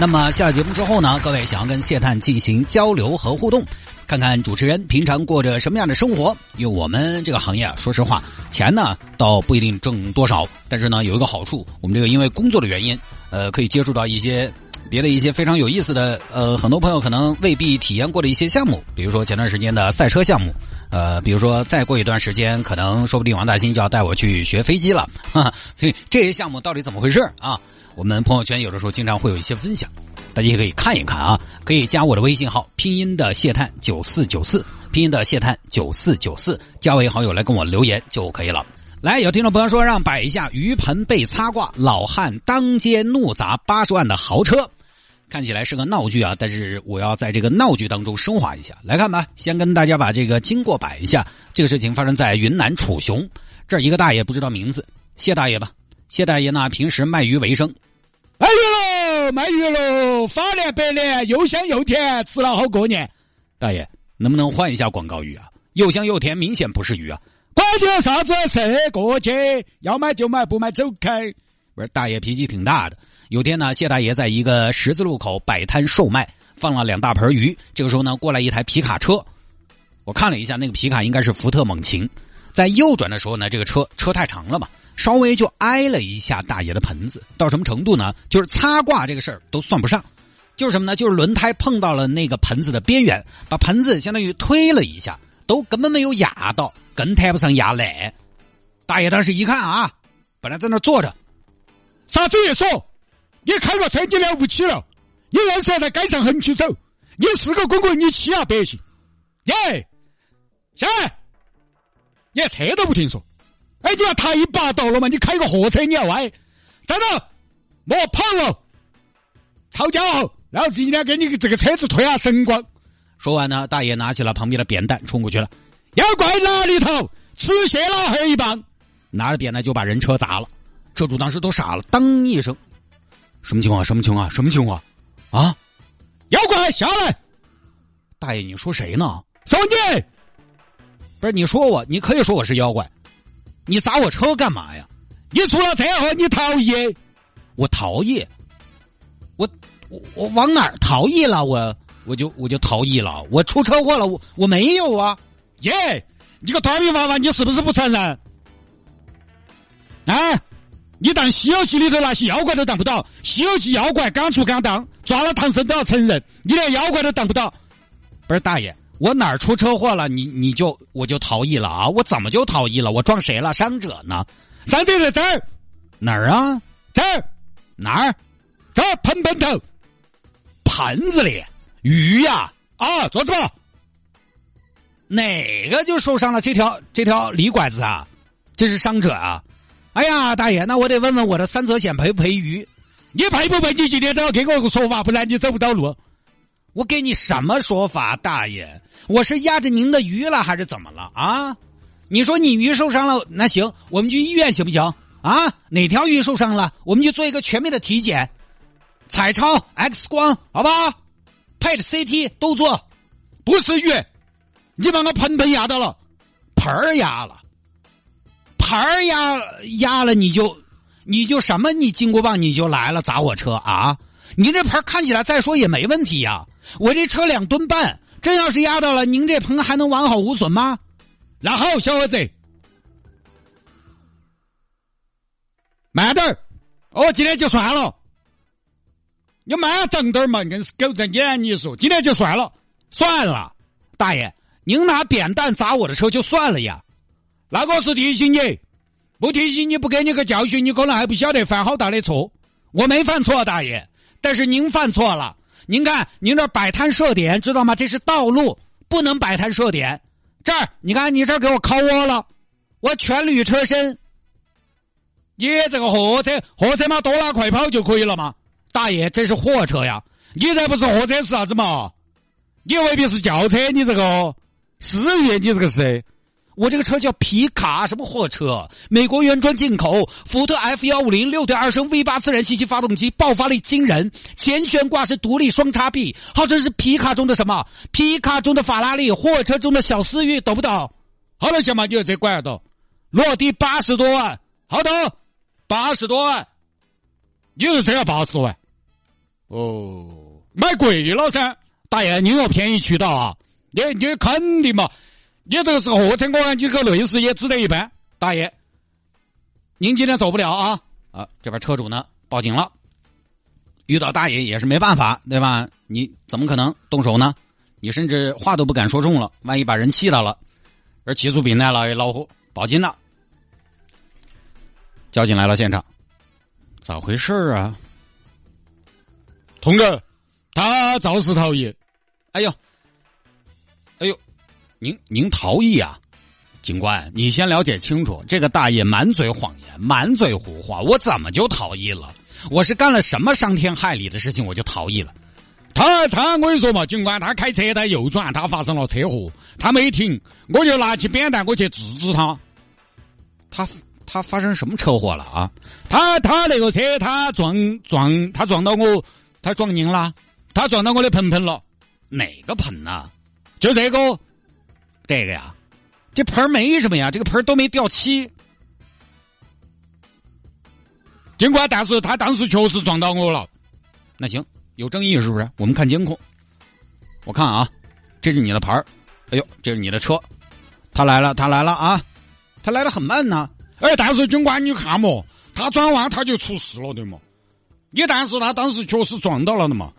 那么下了节目之后呢，各位想要跟谢探进行交流和互动，看看主持人平常过着什么样的生活。因为我们这个行业啊，说实话，钱呢倒不一定挣多少，但是呢有一个好处，我们这个因为工作的原因，呃，可以接触到一些别的一些非常有意思的，呃，很多朋友可能未必体验过的一些项目，比如说前段时间的赛车项目，呃，比如说再过一段时间，可能说不定王大新就要带我去学飞机了，哈哈，所以这些项目到底怎么回事啊？我们朋友圈有的时候经常会有一些分享，大家也可以看一看啊，可以加我的微信号，拼音的谢探九四九四，拼音的谢探九四九四，加为好友来跟我留言就可以了。来，有听众朋友说让摆一下鱼盆被擦挂，老汉当街怒砸八十万的豪车，看起来是个闹剧啊，但是我要在这个闹剧当中升华一下。来看吧，先跟大家把这个经过摆一下。这个事情发生在云南楚雄，这一个大爷不知道名字，谢大爷吧。谢大爷呢，平时卖鱼为生。卖鱼喽，卖鱼喽，发年白年，又香又甜，吃了好过年。大爷，能不能换一下广告语啊？又香又甜，明显不是鱼啊！管你啥子，是过节，要买就买，不买走开。不是，大爷脾气挺大的。有天呢，谢大爷在一个十字路口摆摊售卖，放了两大盆鱼。这个时候呢，过来一台皮卡车。我看了一下，那个皮卡应该是福特猛禽。在右转的时候呢，这个车车太长了嘛。稍微就挨了一下大爷的盆子，到什么程度呢？就是擦挂这个事儿都算不上，就是什么呢？就是轮胎碰到了那个盆子的边缘，把盆子相当于推了一下，都根本没有压到，更谈不上压烂。大爷当时一看啊，本来在那坐着，啥子也说，你开个车你了不起了，你认识在街上横起走，你是个公公，你欺压百姓，耶，下来，连车都不停说。哎，你要太霸道了嘛！你开个货车你要歪，站住，莫跑了，抄家伙！老子今天给你这个车子推下神光。说完呢，大爷拿起了旁边的扁担冲过去了。妖怪哪里头？吃蟹老黑一棒，拿着扁担就把人车砸了。车主当时都傻了，当一声，什么情况？什么情况？什么情况？啊！妖怪下来！大爷，你说谁呢？说你！不是你说我，你可以说我是妖怪。你砸我车干嘛呀？你出了车祸，你逃逸？我逃逸？我我我往哪儿逃逸了？我我就我就逃逸了。我出车祸了？我我没有啊！耶！你个短命娃娃，你是不是不承认？啊！你当《西游记》里头那些妖怪都当不到，《西游记》妖怪敢出敢当，抓了唐僧都要承认，你连妖怪都当不到。不是大爷。我哪儿出车祸了？你你就我就逃逸了啊！我怎么就逃逸了？我撞谁了？伤者呢？伤者在这儿哪儿啊？这儿哪儿？这儿盆盆头盆子里鱼呀！啊，坐着吧。哪个就受伤了？这条这条李拐子啊，这是伤者啊！哎呀，大爷，那我得问问我的三责险赔不赔鱼？你赔不赔？你今天都要给我个说法，不然你走不到路。我给你什么说法，大爷？我是压着您的鱼了，还是怎么了啊？你说你鱼受伤了，那行，我们去医院行不行？啊，哪条鱼受伤了？我们去做一个全面的体检，彩超、X 光，好吧？PET、CT 都做，不是鱼，你把我盆盆压到了，盆儿压了，盆儿压压了，你就你就什么？你金箍棒你就来了砸我车啊？你这盆看起来再说也没问题呀。我这车两吨半，真要是压到了，您这棚还能完好无损吗？那好，小伙子，慢点儿，哦，今天就算了。你慢整点嘛，硬是狗在撵你说，今天就算了，算了，大爷，您拿扁担砸我的车就算了呀。那个是提醒你，不提醒你不给你个教训，你可能还不晓得犯好大的错。我没犯错，大爷，但是您犯错了。您看，您这摆摊设点，知道吗？这是道路，不能摆摊设点。这儿，你看，你这儿给我靠窝了，我全铝车身。你这个货车，货车嘛，多拉快跑就可以了嘛。大爷，这是货车呀，你这不是货车是啥子嘛？你未必是轿车，你这个思域，你这个是？我这个车叫皮卡，什么货车？美国原装进口，福特 F 幺五零六点二升 V 八自然吸气发动机，爆发力惊人，前悬挂是独立双叉臂，号称是皮卡中的什么？皮卡中的法拉利，货车中的小思域，懂不懂？好多钱嘛？你又这管得到？落地八十多万，好的八十多万，你这车要八十多万？哦，买贵了噻，大爷，您有便宜渠道啊？你你肯定嘛？你这个是货车，我看你个内饰也值得一般。大爷，您今天走不了啊！啊，这边车主呢报警了，遇到大爷也是没办法，对吧？你怎么可能动手呢？你甚至话都不敢说重了，万一把人气到了，而起诉病来了，老虎报警了。交警来了现场，咋回事啊？同志，他肇事逃逸。哎呦，哎呦。您您逃逸啊，警官，你先了解清楚，这个大爷满嘴谎言，满嘴胡话，我怎么就逃逸了？我是干了什么伤天害理的事情，我就逃逸了？他他，我跟你说嘛，警官，他开车他右转，他发生了车祸，他没停，我就拿起扁担我去制止他。他他发生什么车祸了啊？他他那个车他撞撞他撞到我，他撞您了？他撞到我的盆盆了？哪个盆呐？就这个。这个呀，这盆没什么呀，这个盆都没掉漆。尽管，但是他当时确实撞到我了。那行，有争议是不是？我们看监控。我看啊，这是你的牌儿。哎呦，这是你的车。他来了，他来了啊！他来的很慢呢。哎，但是军官，你看嘛，他转弯他就出事了，对吗？你但是他当时确实撞到了的嘛。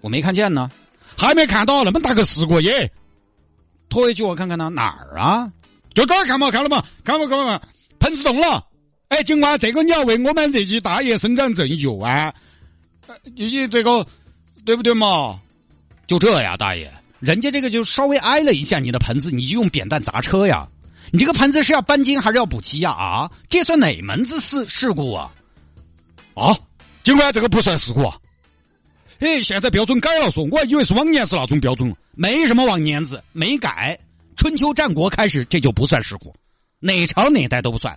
我没看见呢，还没看到那么大个事故耶。拖回去我看看呢，哪儿啊？就这儿看嘛，看了嘛，看嘛看嘛，看盆子动了。哎，警官，这个你要为我们这些大爷伸张正义啊！你这个对不对嘛？就这呀，大爷，人家这个就稍微挨了一下你的盆子，你就用扁担砸车呀？你这个盆子是要钣金还是要补漆呀？啊，这算哪门子事事故啊？啊，警官，这个不算事故。啊。哎，现在标准改了，说，我还以为是往年是那种标准。没什么往年子，没改。春秋战国开始，这就不算事故，哪朝哪代都不算。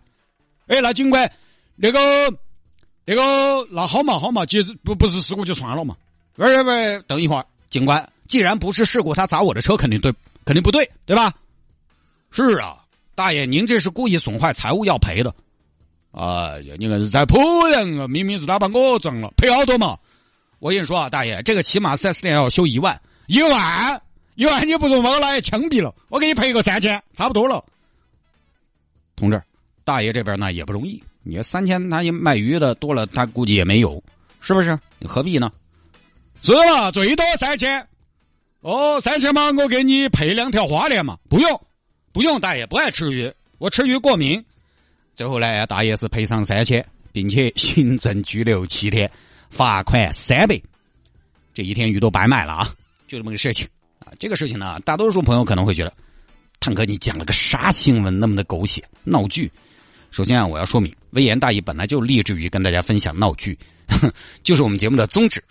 哎，那警官，那个那个，那好嘛好嘛，其实不不是事故就算了嘛。喂喂喂，等一会儿，警官，既然不是事故，他砸我的车肯定对，肯定不对，对吧？是啊，大爷，您这是故意损坏财物要赔的。哎呀，你看是在仆人啊！明明是他把我撞了，赔好多嘛？我跟你说啊，大爷，这个起码四 S 店要修一万，一万。一万你不如把我拿去枪毙了，我给你赔个三千，差不多了。同志，大爷这边呢也不容易，你三千他也卖鱼的多了，他估计也没有，是不是？你何必呢？是了，最多三千。哦，三千嘛，我给你配两条花鲢嘛。不用，不用，大爷不爱吃鱼，我吃鱼过敏。最后呢，大爷是赔偿三千，并且行政拘留七天，罚款三百。这一天鱼都白卖了啊！就这么个事情。啊这个事情呢，大多数朋友可能会觉得，探哥你讲了个啥新闻那么的狗血闹剧？首先啊，我要说明，微言大义本来就立志于跟大家分享闹剧，就是我们节目的宗旨。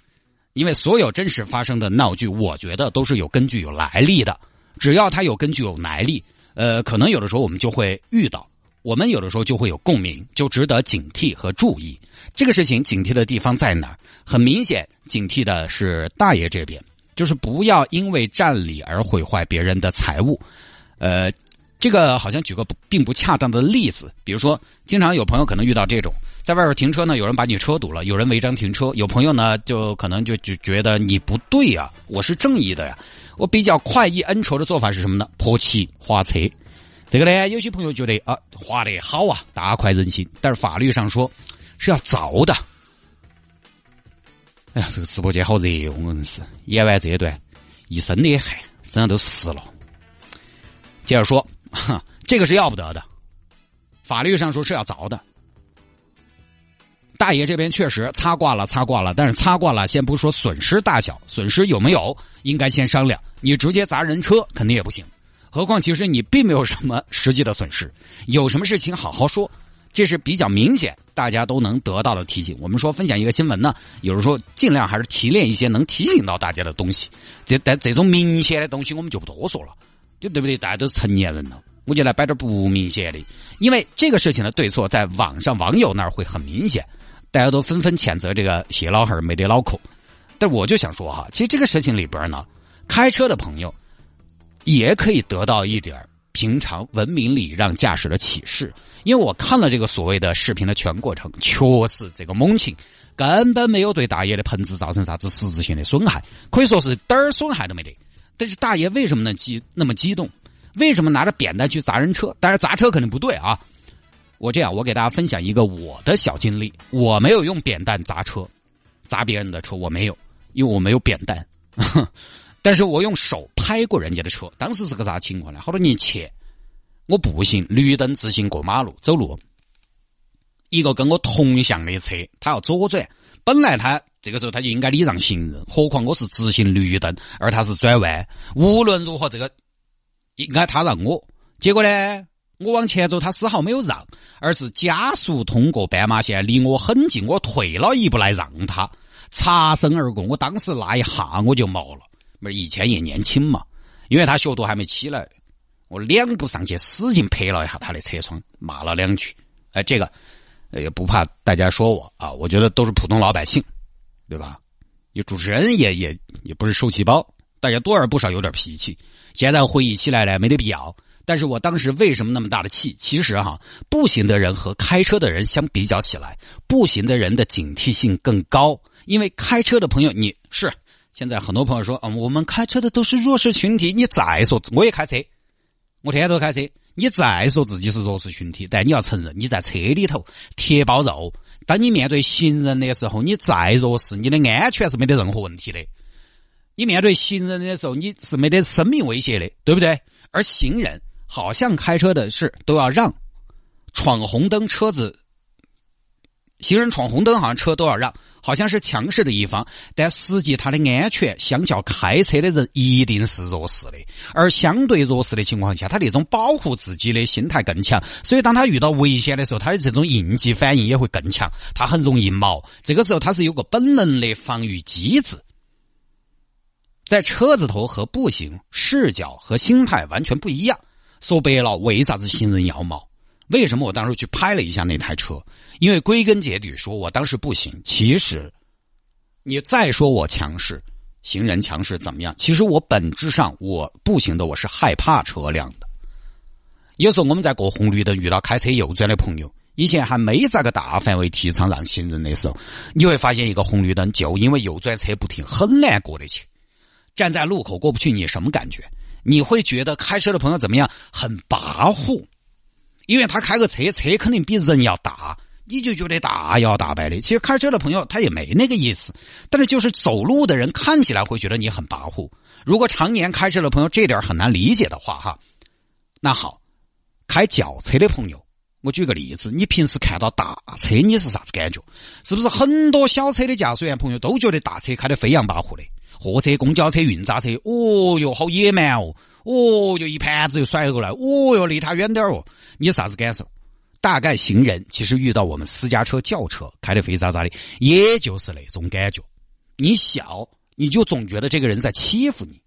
因为所有真实发生的闹剧，我觉得都是有根据、有来历的。只要它有根据、有来历，呃，可能有的时候我们就会遇到，我们有的时候就会有共鸣，就值得警惕和注意。这个事情警惕的地方在哪儿？很明显，警惕的是大爷这边。就是不要因为占理而毁坏别人的财物，呃，这个好像举个并不恰当的例子，比如说，经常有朋友可能遇到这种，在外边停车呢，有人把你车堵了，有人违章停车，有朋友呢就可能就就觉得你不对呀，我是正义的呀，我比较快意恩仇的做法是什么呢？泼漆划车，这个呢，有些朋友觉得啊，划得好啊，大快人心，但是法律上说是要凿的。哎呀，这个直播间好热哦！我真是演完这一段，一身的汗，身上都湿了。接着说，这个是要不得的，法律上说是要凿的。大爷这边确实擦挂了，擦挂了，但是擦挂了，先不说损失大小，损失有没有，应该先商量。你直接砸人车肯定也不行，何况其实你并没有什么实际的损失，有什么事情好好说。这是比较明显，大家都能得到的提醒。我们说分享一个新闻呢，有的时候尽量还是提炼一些能提醒到大家的东西。这但这种明显的东西，我们就不多说了。就对不对？大家都是成年人了，我就来摆点不明显的，因为这个事情的对错在网上网友那儿会很明显，大家都纷纷谴责这个谢老汉儿没得脑壳。但我就想说哈，其实这个事情里边呢，开车的朋友也可以得到一点平常文明礼让驾驶的启示。因为我看了这个所谓的视频的全过程，确实这个猛禽根本没有对大爷的盆子造成啥子实质性的损害，可以说是点儿损害都没得。但是大爷为什么能激那么激动？为什么拿着扁担去砸人车？当然砸车肯定不对啊！我这样，我给大家分享一个我的小经历。我没有用扁担砸车，砸别人的车我没有，因为我没有扁担。但是我用手拍过人家的车。当时是个啥情况呢？好多年前，我步行绿灯直行过马路走路，一个跟我同向的车，他要左转，本来他。这个时候他就应该礼让行人，何况我是直行绿灯，而他是转弯。无论如何，这个应该他让我。结果呢，我往前走，他丝毫没有让，而是加速通过斑马线，离我很近。我退了一步来让他，擦身而过。我当时那一下我就毛了，不是以前也年轻嘛，因为他学度还没起来，我两步上去使劲拍了一下他的车窗，骂了两句。哎，这个也不怕大家说我啊，我觉得都是普通老百姓。对吧？你主持人也也也不是受气包，大家多而不少有点脾气。现在回忆起来呢，没得必要。但是我当时为什么那么大的气？其实哈，步行的人和开车的人相比较起来，步行的人的警惕性更高。因为开车的朋友，你是现在很多朋友说，嗯，我们开车的都是弱势群体。你再说，我也开车，我天天都开车。你再说自己是弱势群体，但你要承认你在车里头铁包肉。当你面对行人的时候，你再弱势，你的安全是没得任何问题的。你面对行人的时候，你是没得生命威胁的，对不对？而行人好像开车的是都要让，闯红灯车子。行人闯红灯，好像车都要让，好像是强势的一方，但实际他的安全相较开车的人一定是弱势的，而相对弱势的情况下，他那种保护自己的心态更强，所以当他遇到危险的时候，他的这种应急反应也会更强，他很容易毛。这个时候他是有个本能的防御机制，在车子头和步行视角和心态完全不一样。说白了，为啥子行人要毛？为什么我当时去拍了一下那台车？因为归根结底说，我当时不行。其实，你再说我强势，行人强势怎么样？其实我本质上我步行的，我是害怕车辆的。有时候我们在过红绿灯遇到开车右转的朋友，以前还没咋个大范围提倡让行人的时候，你会发现一个红绿灯就因为右转车不停，很难过得去。站在路口过不去，你什么感觉？你会觉得开车的朋友怎么样？很跋扈。因为他开个车，车肯定比人要大，你就觉得大摇大摆的。其实开车的朋友他也没那个意思，但是就是走路的人看起来会觉得你很跋扈。如果常年开车的朋友这点很难理解的话，哈，那好，开轿车的朋友，我举个例子，你平时看到大车你是啥子感觉？是不是很多小车的驾驶员朋友都觉得大车开得飞扬跋扈的？货车、公交车、运渣车，哦哟，好野蛮哦。哦，就一盘子就甩过来，哦哟，离他远点哦。你啥子感受？大概行人其实遇到我们私家车、轿车开的飞咋咋的，也就是那种感觉。你小，你就总觉得这个人在欺负你，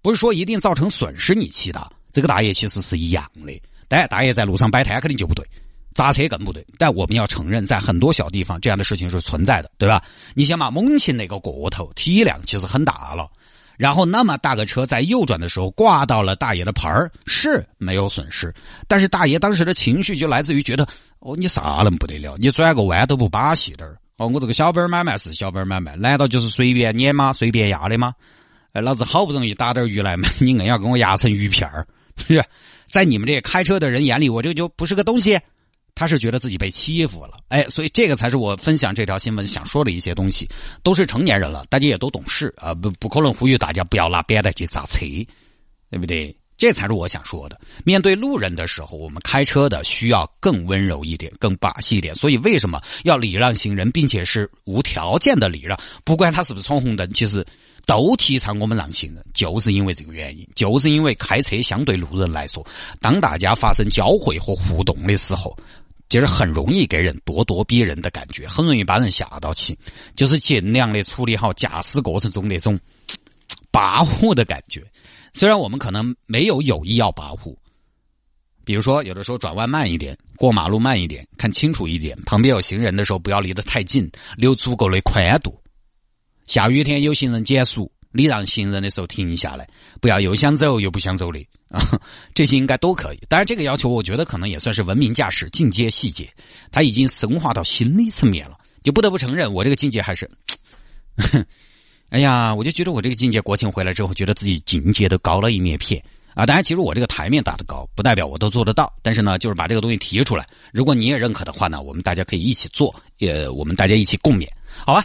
不是说一定造成损失，你气他。这个大爷其实是一样的，但大爷在路上摆摊肯定就不对，砸车更不对。但我们要承认，在很多小地方这样的事情是存在的，对吧？你想嘛，猛禽那个个头体量其实很大了。然后那么大个车在右转的时候挂到了大爷的牌儿是没有损失，但是大爷当时的情绪就来自于觉得哦你啥能不得了，你转个弯都不把戏点儿哦我这个小本买卖是小本买卖，难道就是随便碾吗？随便压的吗？哎，老子好不容易打点鱼来嘛，你硬要跟我压成鱼片儿，是不是？在你们这些开车的人眼里，我这就不是个东西。他是觉得自己被欺负了，哎，所以这个才是我分享这条新闻想说的一些东西。都是成年人了，大家也都懂事啊，不不可能呼吁大家不要拿扁担去砸车，对不对？这才是我想说的。面对路人的时候，我们开车的需要更温柔一点，更把戏一点。所以为什么要礼让行人，并且是无条件的礼让？不管他是不是闯红灯，其实都提倡我们让行人，就是因为这个原因，就是因为开车相对路人来说，当大家发生交汇和互动的时候。就是很容易给人咄咄逼人的感觉，很容易把人吓到起。就是尽量的处理好驾驶过程中那种跋扈的感觉。虽然我们可能没有有意要跋扈，比如说有的时候转弯慢一点，过马路慢一点，看清楚一点，旁边有行人的时候不要离得太近，留足够的宽度。下雨天有行人减速，礼让行人的时候停下来，不要又想走又不想走的啊，这些应该都可以。当然，这个要求我觉得可能也算是文明驾驶进阶细节，它已经升华到心理层面了。就不得不承认，我这个境界还是，哎呀，我就觉得我这个境界，国庆回来之后，觉得自己境界都高了一面片啊。当然，其实我这个台面打得高，不代表我都做得到。但是呢，就是把这个东西提出来，如果你也认可的话呢，我们大家可以一起做，也我们大家一起共勉，好吧？